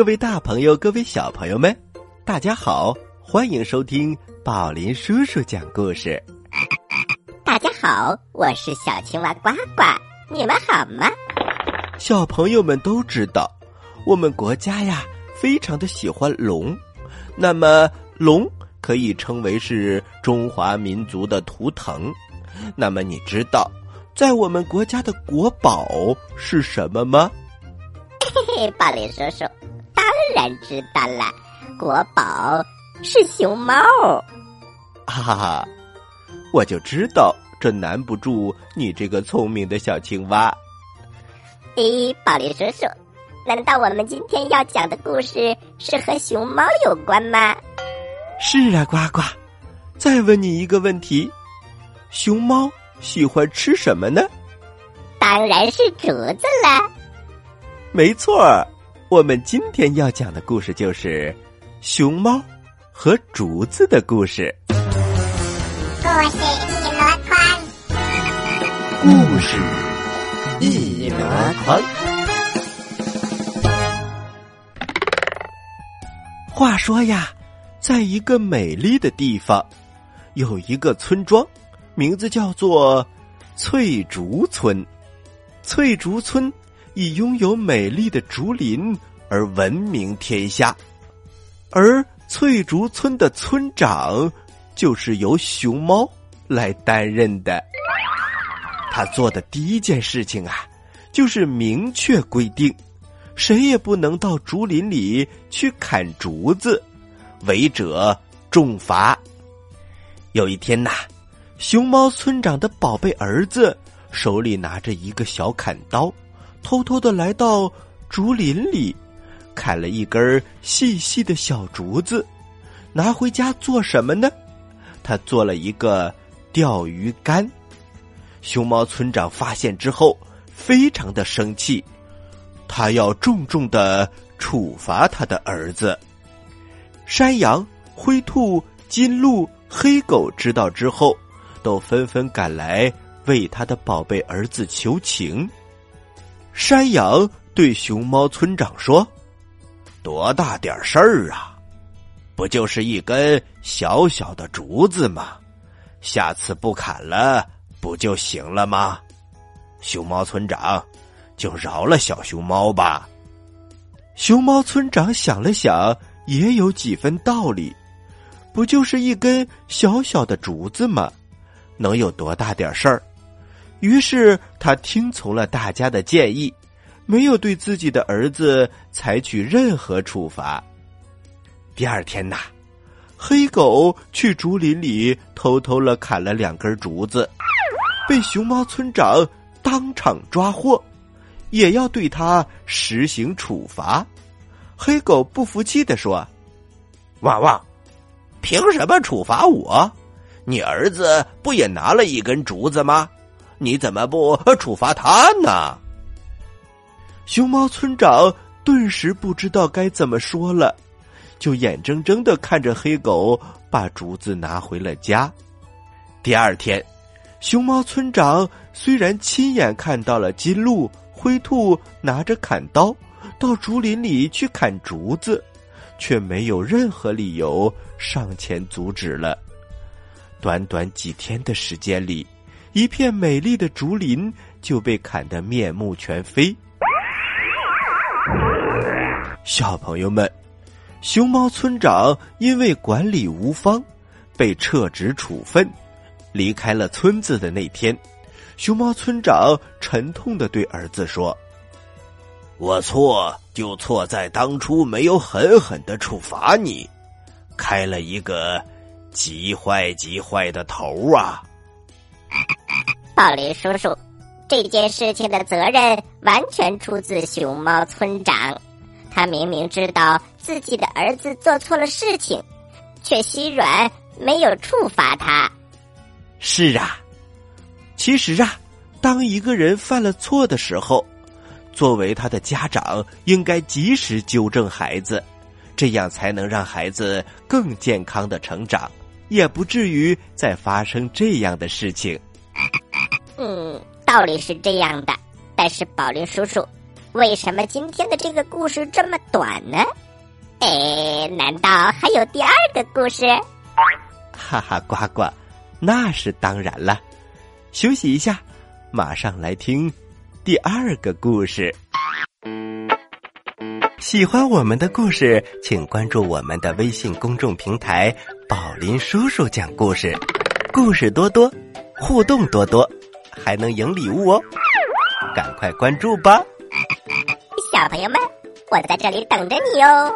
嗨，各位大朋友，各位小朋友们，大家好，欢迎收听宝林叔叔讲故事。大家好，我是小青蛙呱呱，你们好吗？小朋友们都知道，我们国家呀非常的喜欢龙，那么龙可以称为是中华民族的图腾。那么你知道，在我们国家的国宝是什么吗？嘿嘿，宝林叔叔当然知道了，国宝是熊猫。哈哈哈，我就知道这难不住你这个聪明的小青蛙。咦，宝林叔叔，难道我们今天要讲的故事是和熊猫有关吗？是啊，呱呱。再问你一个问题：熊猫喜欢吃什么呢？当然是竹子了。没错儿，我们今天要讲的故事就是熊猫和竹子的故事。故事一箩筐，故事一箩筐。话说呀，在一个美丽的地方，有一个村庄，名字叫做翠竹村。翠竹村以拥有美丽的竹林而闻名天下，而翠竹村的村长就是由熊猫来担任的。他做的第一件事情啊，就是明确规定，谁也不能到竹林里去砍竹子，违者重罚。有一天呐，熊猫村长的宝贝儿子手里拿着一个小砍刀，偷偷的来到竹林里，砍了一根细细的小竹子，拿回家做什么呢？他做了一个钓鱼竿。熊猫村长发现之后，非常的生气，他要重重的处罚他的儿子。山羊、灰兔、金鹿、黑狗知道之后，都纷纷赶来为他的宝贝儿子求情。山羊对熊猫村长说：“多大点事儿啊，不就是一根小小的竹子吗？下次不砍了。”不就行了吗？熊猫村长，就饶了小熊猫吧。熊猫村长想了想，也有几分道理。不就是一根小小的竹子吗？能有多大点事儿？于是他听从了大家的建议，没有对自己的儿子采取任何处罚。第二天呐，黑狗去竹林里偷偷了砍了两根竹子。被熊猫村长当场抓获，也要对他实行处罚。黑狗不服气的说：“汪汪，凭什么处罚我？你儿子不也拿了一根竹子吗？你怎么不处罚他呢？”熊猫村长顿时不知道该怎么说了，就眼睁睁的看着黑狗把竹子拿回了家。第二天。熊猫村长虽然亲眼看到了金鹿、灰兔拿着砍刀到竹林里去砍竹子，却没有任何理由上前阻止了。短短几天的时间里，一片美丽的竹林就被砍得面目全非。小朋友们，熊猫村长因为管理无方，被撤职处分。离开了村子的那天，熊猫村长沉痛的对儿子说：“我错就错在当初没有狠狠的处罚你，开了一个极坏极坏的头啊！”宝林叔叔，这件事情的责任完全出自熊猫村长，他明明知道自己的儿子做错了事情，却心软没有处罚他。是啊，其实啊，当一个人犯了错的时候，作为他的家长，应该及时纠正孩子，这样才能让孩子更健康的成长，也不至于再发生这样的事情。嗯，道理是这样的，但是宝林叔叔，为什么今天的这个故事这么短呢？哎，难道还有第二个故事？哈哈，呱呱，那是当然了。休息一下，马上来听第二个故事。喜欢我们的故事，请关注我们的微信公众平台“宝林叔叔讲故事”，故事多多，互动多多，还能赢礼物哦！赶快关注吧，小朋友们，我在这里等着你哦。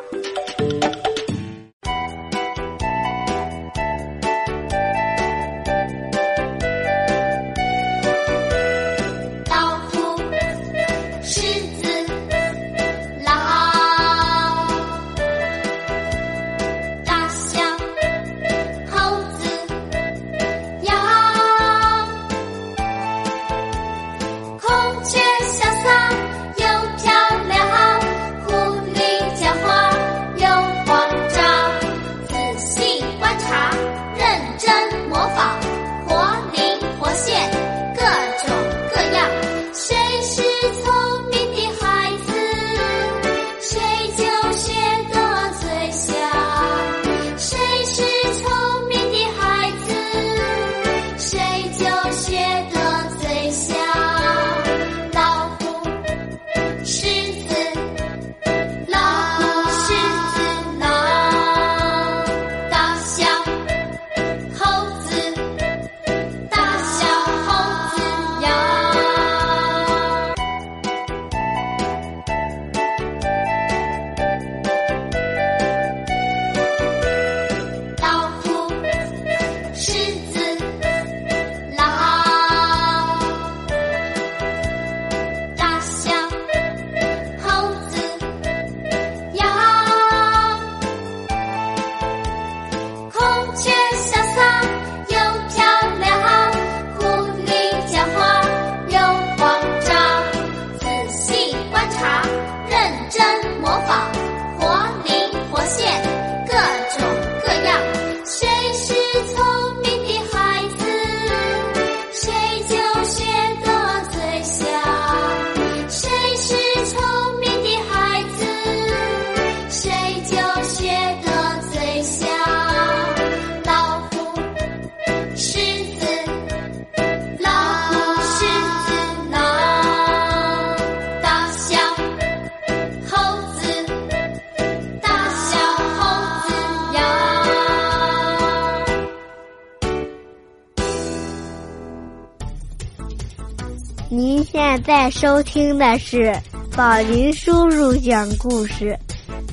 在收听的是宝林叔叔讲故事，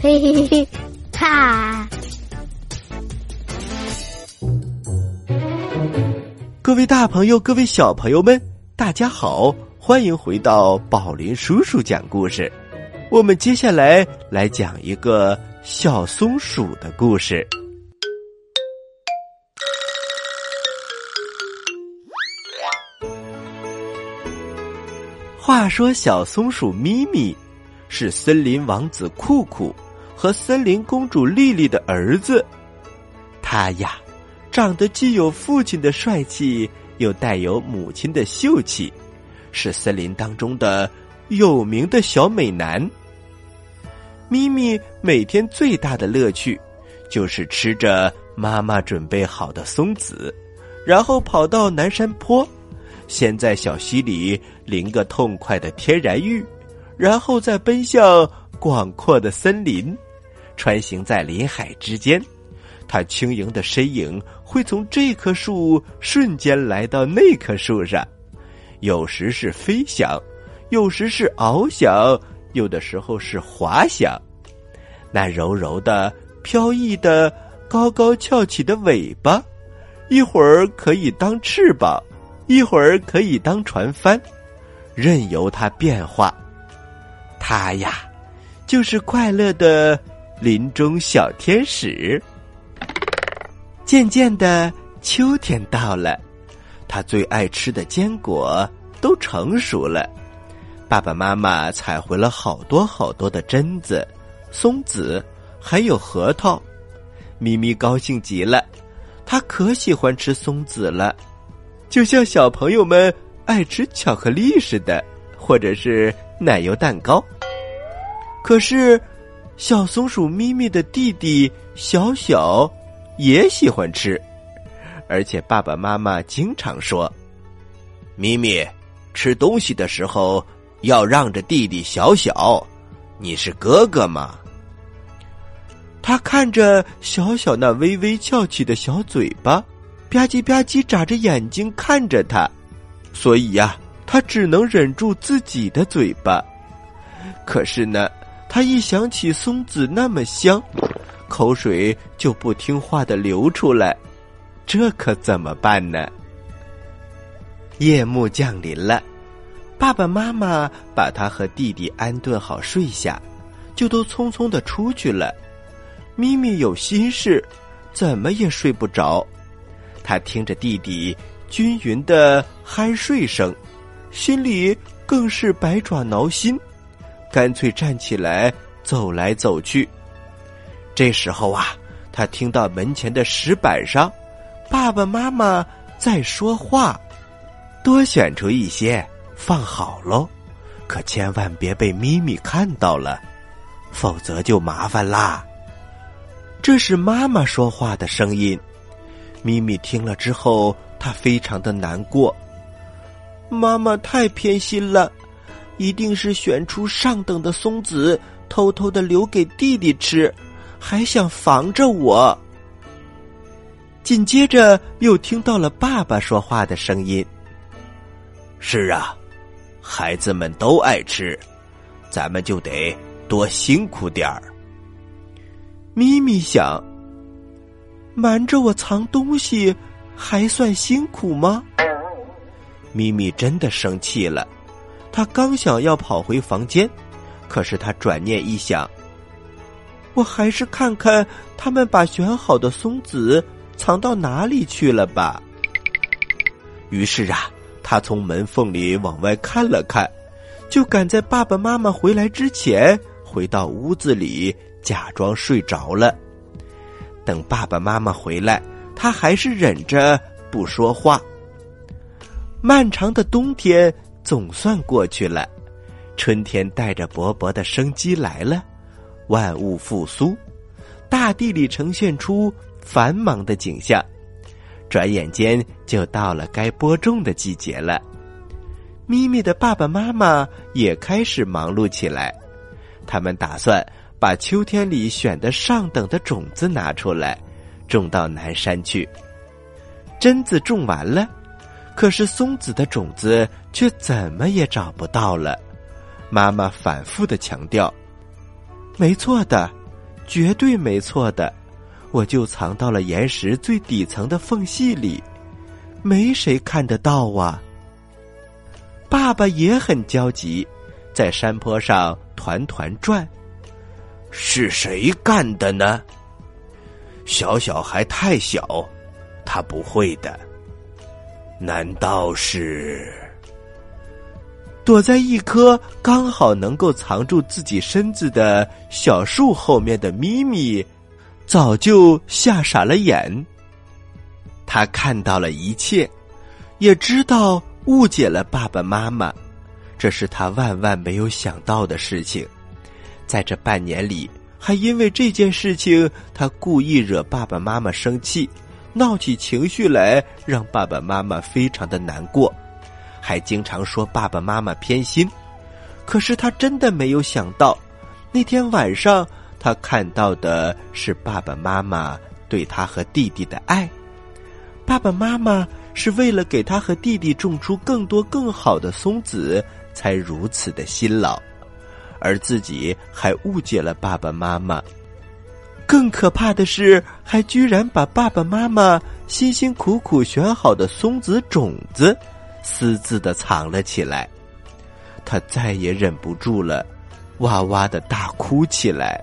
嘿嘿嘿，哈！各位大朋友，各位小朋友们，大家好，欢迎回到宝林叔叔讲故事。我们接下来来讲一个小松鼠的故事。话说，小松鼠咪咪是森林王子酷酷和森林公主丽丽的儿子。他呀，长得既有父亲的帅气，又带有母亲的秀气，是森林当中的有名的小美男。咪咪每天最大的乐趣，就是吃着妈妈准备好的松子，然后跑到南山坡，先在小溪里淋个痛快的天然浴，然后再奔向广阔的森林，穿行在林海之间。它轻盈的身影会从这棵树瞬间来到那棵树上，有时是飞翔，有时是翱翔，有的时候是滑翔。那柔柔的、飘逸的、高高翘起的尾巴，一会儿可以当翅膀，一会儿可以当船帆，任由它变化。它呀，就是快乐的林中小天使。渐渐的，秋天到了，他最爱吃的坚果都成熟了。爸爸妈妈采回了好多好多的榛子、松子，还有核桃。咪咪高兴极了，他可喜欢吃松子了，就像小朋友们爱吃巧克力似的，或者是奶油蛋糕。可是，小松鼠咪咪的弟弟小小也喜欢吃，而且爸爸妈妈经常说：“咪咪，吃东西的时候要让着弟弟小小，你是哥哥嘛。”他看着小小那微微翘起的小嘴巴，吧唧吧唧眨着眼睛看着他，所以呀，他只能忍住自己的嘴巴。可是呢，他一想起松子那么香，口水就不听话的流出来，这可怎么办呢？夜幕降临了，爸爸妈妈把他和弟弟安顿好睡下，就都匆匆的出去了。咪咪有心事，怎么也睡不着。他听着弟弟均匀的酣睡声，心里更是百爪挠心，干脆站起来走来走去。这时候啊，他听到门前的石板上，爸爸妈妈在说话：“多选出一些，放好喽，可千万别被咪咪看到了，否则就麻烦啦。”这是妈妈说话的声音，咪咪听了之后，她非常的难过。妈妈太偏心了，一定是选出上等的松子，偷偷的留给弟弟吃，还想防着我。紧接着又听到了爸爸说话的声音：“是啊，孩子们都爱吃，咱们就得多辛苦点儿。”咪咪想：瞒着我藏东西，还算辛苦吗？咪咪真的生气了，他刚想要跑回房间，可是他转念一想，我还是看看他们把选好的松子藏到哪里去了吧。于是啊，他从门缝里往外看了看，就赶在爸爸妈妈回来之前回到屋子里。假装睡着了，等爸爸妈妈回来，他还是忍着不说话。漫长的冬天总算过去了，春天带着勃勃的生机来了，万物复苏，大地里呈现出繁忙的景象。转眼间就到了该播种的季节了，咪咪的爸爸妈妈也开始忙碌起来，他们打算。把秋天里选的上等的种子拿出来，种到南山去。榛子种完了，可是松子的种子却怎么也找不到了。妈妈反复的强调：“没错的，绝对没错的，我就藏到了岩石最底层的缝隙里，没谁看得到啊。”爸爸也很焦急，在山坡上团团转。是谁干的呢？小小还太小，他不会的。难道是躲在一棵刚好能够藏住自己身子的小树后面的咪咪，早就吓傻了眼？他看到了一切，也知道误解了爸爸妈妈，这是他万万没有想到的事情。在这半年里，还因为这件事情，他故意惹爸爸妈妈生气，闹起情绪来，让爸爸妈妈非常的难过，还经常说爸爸妈妈偏心。可是他真的没有想到，那天晚上他看到的是爸爸妈妈对他和弟弟的爱。爸爸妈妈是为了给他和弟弟种出更多更好的松子，才如此的辛劳。而自己还误解了爸爸妈妈，更可怕的是，还居然把爸爸妈妈辛辛苦苦选好的松子种子私自的藏了起来。他再也忍不住了，哇哇的大哭起来。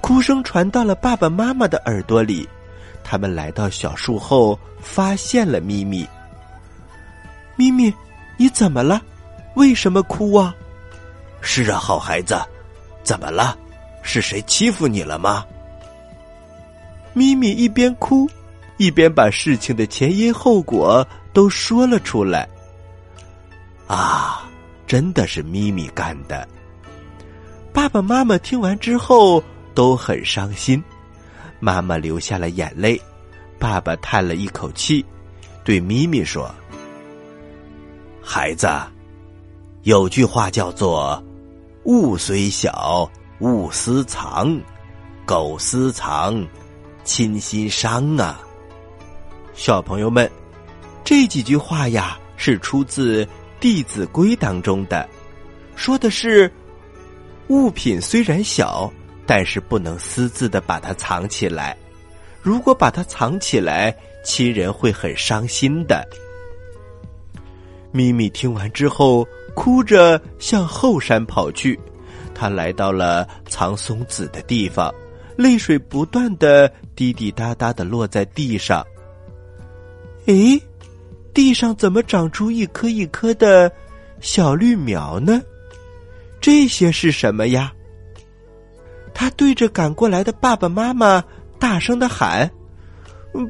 哭声传到了爸爸妈妈的耳朵里，他们来到小树后，发现了咪咪。咪咪，你怎么了？为什么哭啊？是啊，好孩子，怎么了？是谁欺负你了吗？咪咪一边哭，一边把事情的前因后果都说了出来。啊，真的是咪咪干的。爸爸妈妈听完之后都很伤心，妈妈流下了眼泪，爸爸叹了一口气，对咪咪说：“孩子，有句话叫做‘物虽小，勿私藏；苟私藏，亲心伤’啊。”小朋友们，这几句话呀，是出自《弟子规》当中的，说的是。物品虽然小，但是不能私自的把它藏起来。如果把它藏起来，亲人会很伤心的。咪咪听完之后，哭着向后山跑去。他来到了藏松子的地方，泪水不断的滴滴答答的落在地上。诶，地上怎么长出一颗一颗的小绿苗呢？这些是什么呀？他对着赶过来的爸爸妈妈大声的喊：“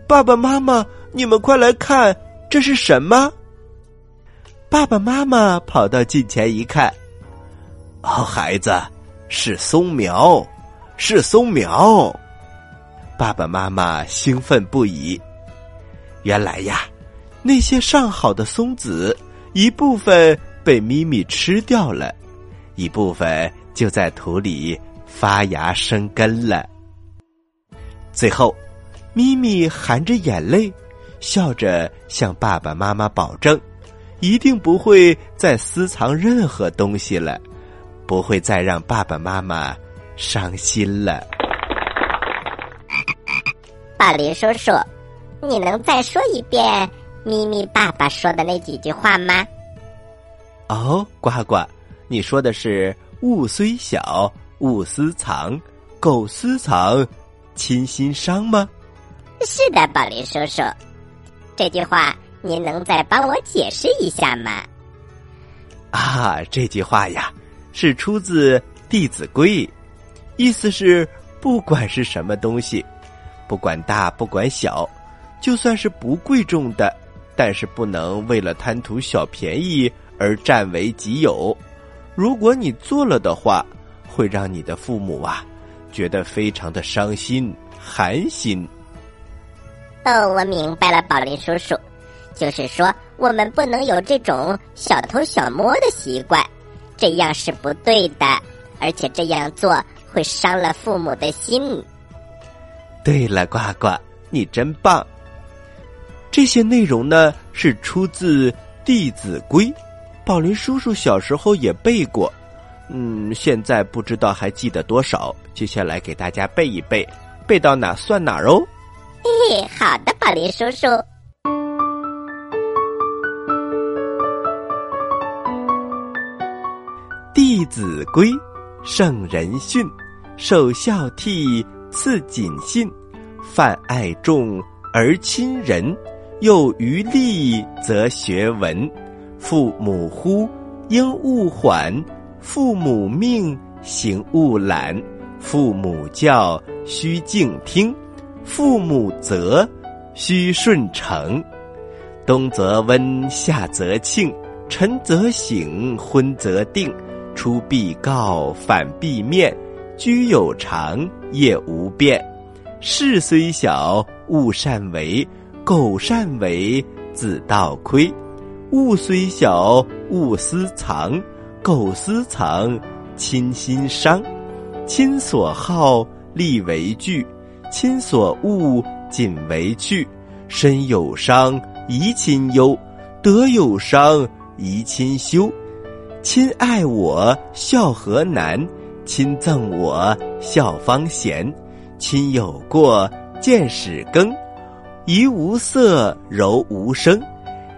爸爸妈妈，你们快来看，这是什么？”爸爸妈妈跑到近前一看，哦，孩子，是松苗，是松苗。爸爸妈妈兴奋不已。原来呀，那些上好的松子一部分被咪咪吃掉了。一部分就在土里发芽生根了。最后，咪咪含着眼泪，笑着向爸爸妈妈保证，一定不会再私藏任何东西了，不会再让爸爸妈妈伤心了。宝林叔叔，你能再说一遍咪咪爸爸说的那几句话吗？哦，呱呱。你说的是“物虽小，勿私藏；苟私藏，亲心伤”吗？是的，宝林叔叔，这句话您能再帮我解释一下吗？啊，这句话呀，是出自《弟子规》，意思是不管是什么东西，不管大不管小，就算是不贵重的，但是不能为了贪图小便宜而占为己有。如果你做了的话，会让你的父母啊觉得非常的伤心、寒心。哦，我明白了，宝林叔叔，就是说我们不能有这种小偷小摸的习惯，这样是不对的，而且这样做会伤了父母的心。对了，呱呱，你真棒。这些内容呢是出自《弟子规》。宝林叔叔小时候也背过，嗯，现在不知道还记得多少。接下来给大家背一背，背到哪算哪哦。嘿嘿，好的，宝林叔叔。《弟子规》，圣人训，首孝悌，次谨信，泛爱众而亲仁，有余力则学文。父母呼，应勿缓；父母命，行勿懒；父母教，须敬听；父母责，须顺承。冬则温，夏则庆，晨则省，昏则定。出必告，反必面。居有常，业无变。事虽小，勿擅为；苟擅为，子道亏。物虽小，勿私藏；苟私藏，亲心伤。亲所好，力为具；亲所恶，谨为去。身有伤，贻亲忧；德有伤，贻亲羞。亲爱我，孝何难；亲憎我，孝方贤。亲有过，见使更；怡无色，柔无声。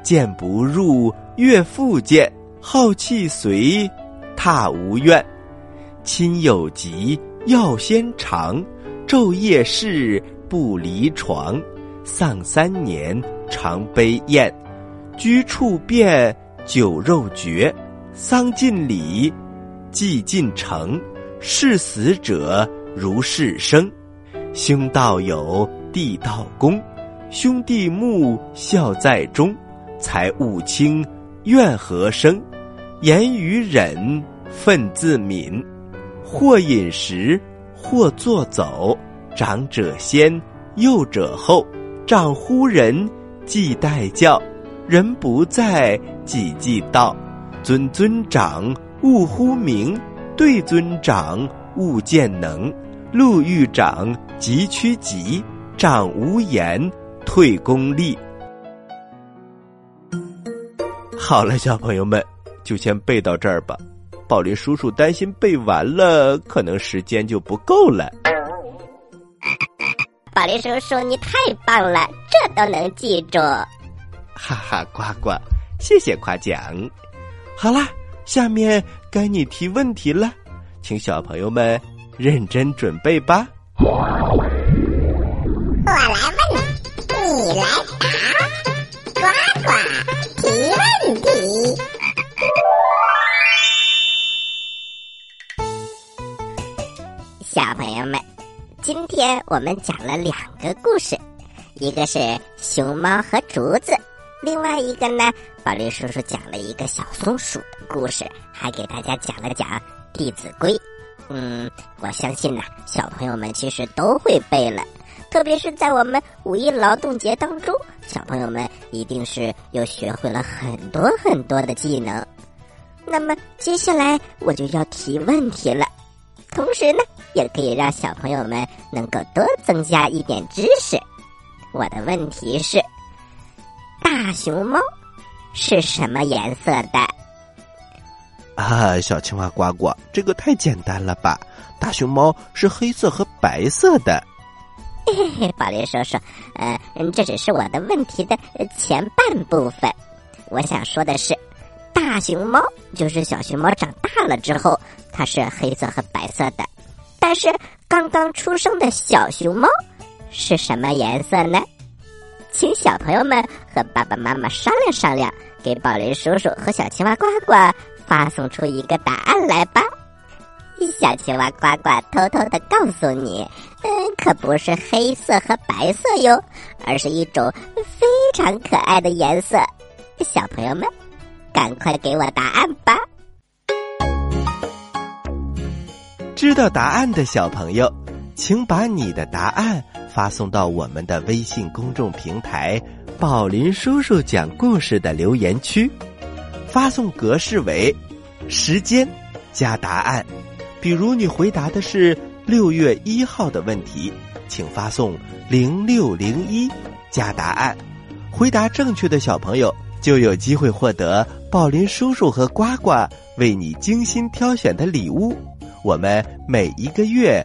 见不入，悦复见；好气随，踏无怨。亲有疾，药先尝；昼夜侍，不离床。丧三年，常悲咽；居处变，酒肉绝。丧尽礼，祭尽诚。视死者如视生。兄道友，弟道恭。兄弟睦，孝在中。财物轻，怨何生？言语忍，忿自泯。或饮食，或坐走。长者先，幼者后。长呼人，即待教；人不在，己即到。尊尊长，勿呼名；对尊长，勿见能。路遇长，急趋急；长无言，退功力。好了，小朋友们，就先背到这儿吧。宝林叔叔担心背完了，可能时间就不够了。宝林叔叔，你太棒了，这都能记住。哈哈，呱呱，谢谢夸奖。好啦，下面该你提问题了，请小朋友们认真准备吧。我来问，你来答，呱呱提问题。小朋友们，今天我们讲了两个故事，一个是熊猫和竹子，另外一个呢，宝林叔叔讲了一个小松鼠的故事，还给大家讲了讲《弟子规》。嗯，我相信呐，小朋友们其实都会背了，特别是在我们五一劳动节当中，小朋友们一定是又学会了很多很多的技能。那么接下来我就要提问题了，同时呢，也可以让小朋友们能够多增加一点知识。我的问题是：大熊猫是什么颜色的？啊，小青蛙呱呱，这个太简单了吧？大熊猫是黑色和白色的。嘿嘿，宝林叔叔，呃，嗯这只是我的问题的呃前半部分。我想说的是，大熊猫就是小熊猫长大了之后，它是黑色和白色的。但是刚刚出生的小熊猫是什么颜色呢？请小朋友们和爸爸妈妈商量商量，给宝林叔叔和小青蛙呱呱发送出一个答案来吧。小青蛙呱呱偷偷的告诉你，嗯，可不是黑色和白色哟，而是一种非常可爱的颜色。小朋友们，赶快给我答案吧！知道答案的小朋友，请把你的答案发送到我们的微信公众平台“宝林叔叔讲故事”的留言区，发送格式为时间加答案。比如你回答的是六月一号的问题，请发送零六零一加答案。回答正确的小朋友就有机会获得宝林叔叔和呱呱为你精心挑选的礼物。我们每一个月